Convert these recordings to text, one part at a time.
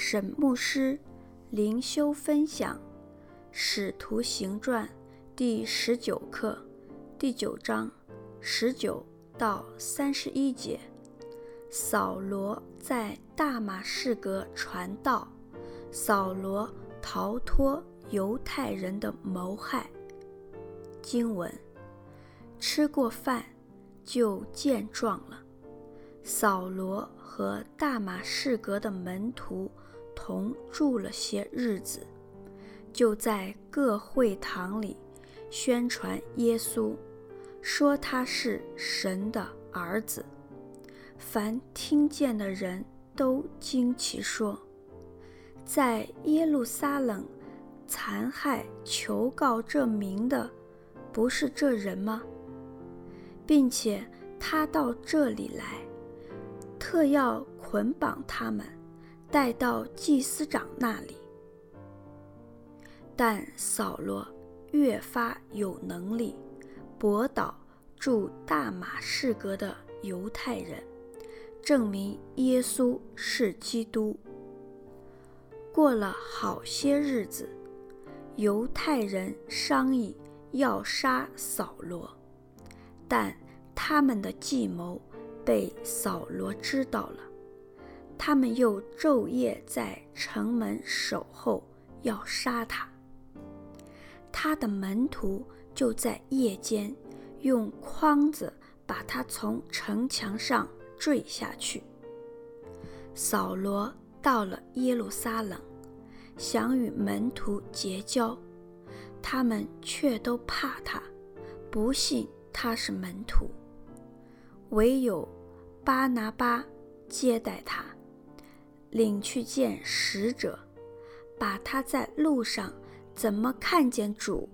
沈牧师灵修分享《使徒行传》第十九课第九章十九到三十一节。扫罗在大马士革传道，扫罗逃脱犹太人的谋害。经文：吃过饭就健壮了。扫罗和大马士革的门徒同住了些日子，就在各会堂里宣传耶稣，说他是神的儿子。凡听见的人都惊奇说：“在耶路撒冷残害求告这名的，不是这人吗？并且他到这里来，特要捆绑他们，带到祭司长那里。”但扫罗越发有能力，驳倒住大马士革的犹太人。证明耶稣是基督。过了好些日子，犹太人商议要杀扫罗，但他们的计谋被扫罗知道了。他们又昼夜在城门守候，要杀他。他的门徒就在夜间用筐子把他从城墙上。坠下去。扫罗到了耶路撒冷，想与门徒结交，他们却都怕他，不信他是门徒。唯有巴拿巴接待他，领去见使者，把他在路上怎么看见主，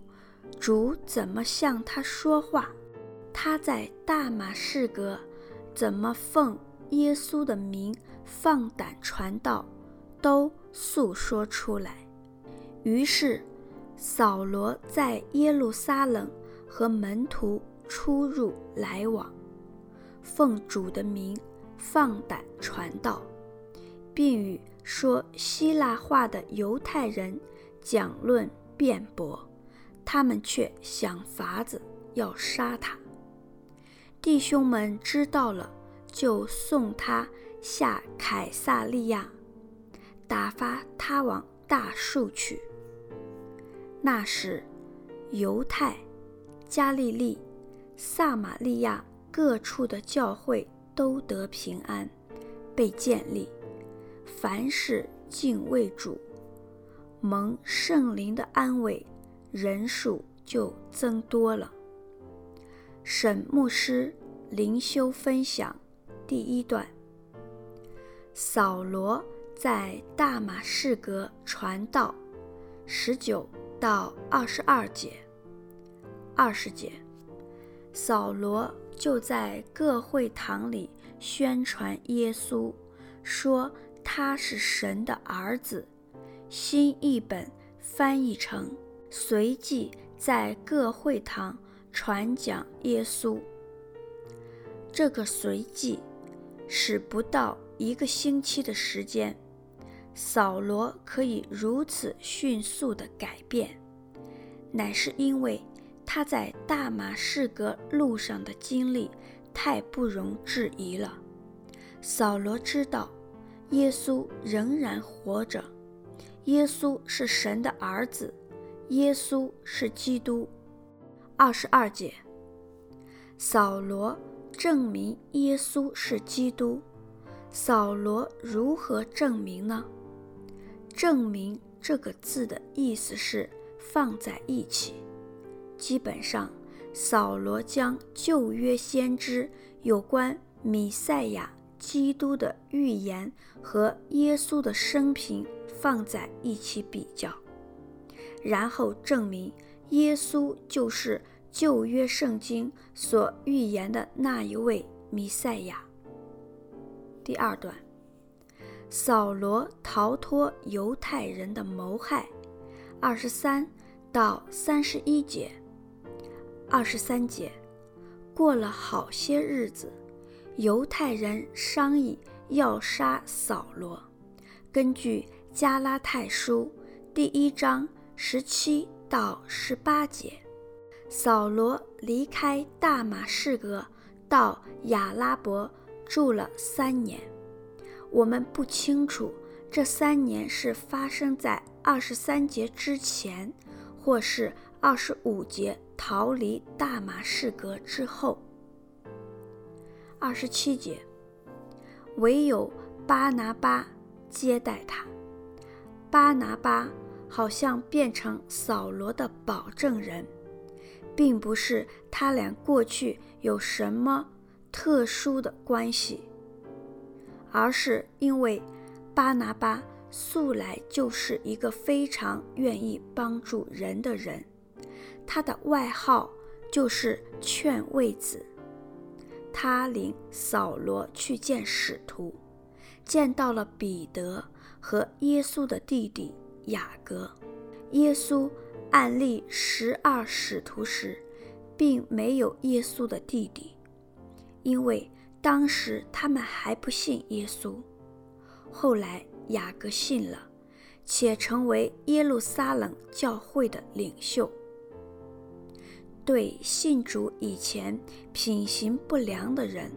主怎么向他说话，他在大马士革。怎么奉耶稣的名放胆传道，都诉说出来。于是，扫罗在耶路撒冷和门徒出入来往，奉主的名放胆传道，并与说希腊话的犹太人讲论辩驳，他们却想法子要杀他。弟兄们知道了，就送他下凯撒利亚，打发他往大数去。那时，犹太、加利利、撒玛利亚各处的教会都得平安，被建立，凡事敬畏主，蒙圣灵的安慰，人数就增多了。沈牧师灵修分享第一段：扫罗在大马士革传道，十九到二十二节。二十节，扫罗就在各会堂里宣传耶稣，说他是神的儿子。新译本翻译成：随即在各会堂。传讲耶稣，这个随即使不到一个星期的时间，扫罗可以如此迅速的改变，乃是因为他在大马士革路上的经历太不容置疑了。扫罗知道耶稣仍然活着，耶稣是神的儿子，耶稣是基督。二十二节，扫罗证明耶稣是基督。扫罗如何证明呢？证明这个字的意思是放在一起。基本上，扫罗将旧约先知有关弥赛亚基督的预言和耶稣的生平放在一起比较，然后证明。耶稣就是旧约圣经所预言的那一位弥赛亚。第二段，扫罗逃脱犹太人的谋害，二十三到三十一节。二十三节，过了好些日子，犹太人商议要杀扫罗，根据加拉太书第一章十七到十八节，扫罗离开大马士革到亚拉伯住了三年。我们不清楚这三年是发生在二十三节之前，或是二十五节逃离大马士革之后。二十七节，唯有巴拿巴接待他。巴拿巴好像变成扫罗的保证人，并不是他俩过去有什么特殊的关系，而是因为巴拿巴素来就是一个非常愿意帮助人的人，他的外号就是劝慰子。他领扫罗去见使徒，见到了彼得。和耶稣的弟弟雅各，耶稣按立十二使徒时，并没有耶稣的弟弟，因为当时他们还不信耶稣。后来雅各信了，且成为耶路撒冷教会的领袖。对信主以前品行不良的人，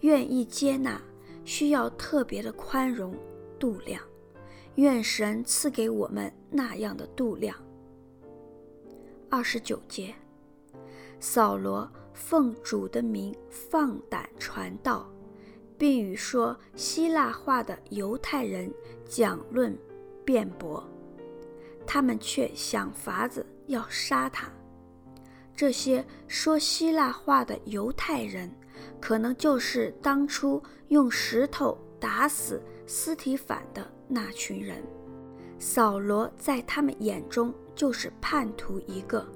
愿意接纳，需要特别的宽容度量。愿神赐给我们那样的度量。二十九节，扫罗奉主的名放胆传道，并与说希腊话的犹太人讲论辩驳，他们却想法子要杀他。这些说希腊话的犹太人，可能就是当初用石头打死斯提凡的那群人，扫罗在他们眼中就是叛徒一个，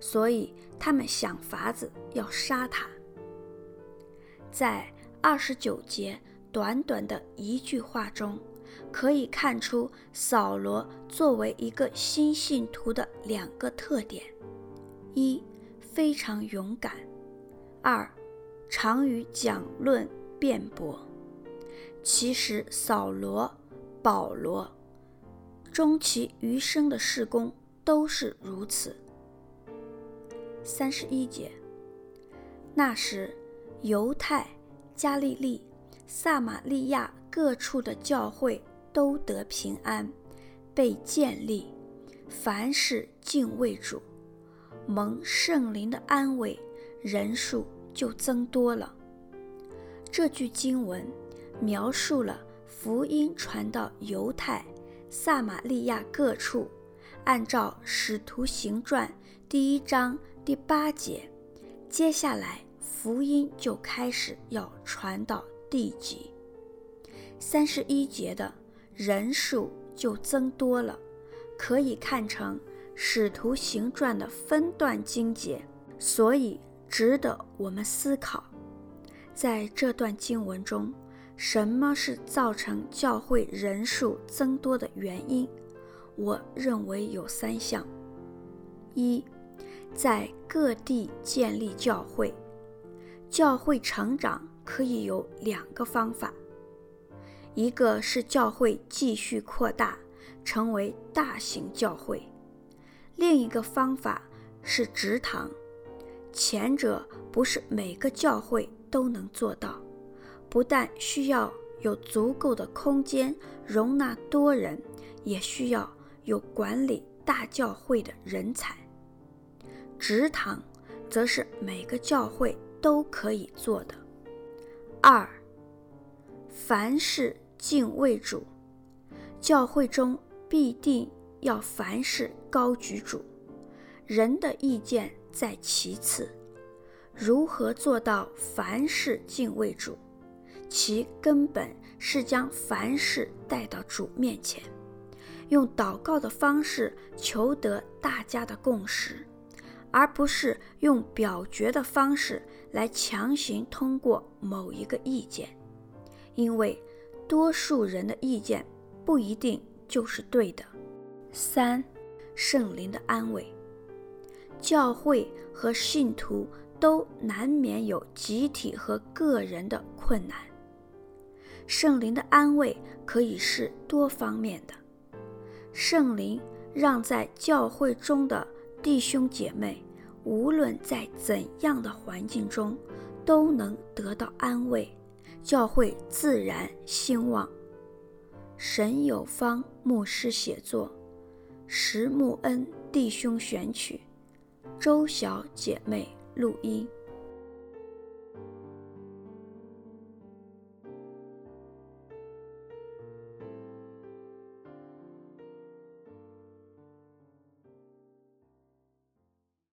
所以他们想法子要杀他。在二十九节短短的一句话中，可以看出扫罗作为一个新信徒的两个特点：一，非常勇敢；二，常与讲论辩驳。其实扫罗。保罗终其余生的事工都是如此。三十一节，那时犹太、加利利、撒玛利亚各处的教会都得平安，被建立，凡事敬畏主，蒙圣灵的安慰，人数就增多了。这句经文描述了。福音传到犹太、撒玛利亚各处，按照《使徒行传》第一章第八节，接下来福音就开始要传到地极。三十一节的人数就增多了，可以看成《使徒行传》的分段经节，所以值得我们思考。在这段经文中。什么是造成教会人数增多的原因？我认为有三项：一，在各地建立教会，教会成长可以有两个方法，一个是教会继续扩大，成为大型教会；另一个方法是直堂，前者不是每个教会都能做到。不但需要有足够的空间容纳多人，也需要有管理大教会的人才。直堂则是每个教会都可以做的。二，凡事敬畏主，教会中必定要凡事高举主，人的意见在其次。如何做到凡事敬畏主？其根本是将凡事带到主面前，用祷告的方式求得大家的共识，而不是用表决的方式来强行通过某一个意见，因为多数人的意见不一定就是对的。三、圣灵的安慰，教会和信徒都难免有集体和个人的困难。圣灵的安慰可以是多方面的。圣灵让在教会中的弟兄姐妹，无论在怎样的环境中，都能得到安慰，教会自然兴旺。沈有方牧师写作，石木恩弟兄选曲，周小姐妹录音。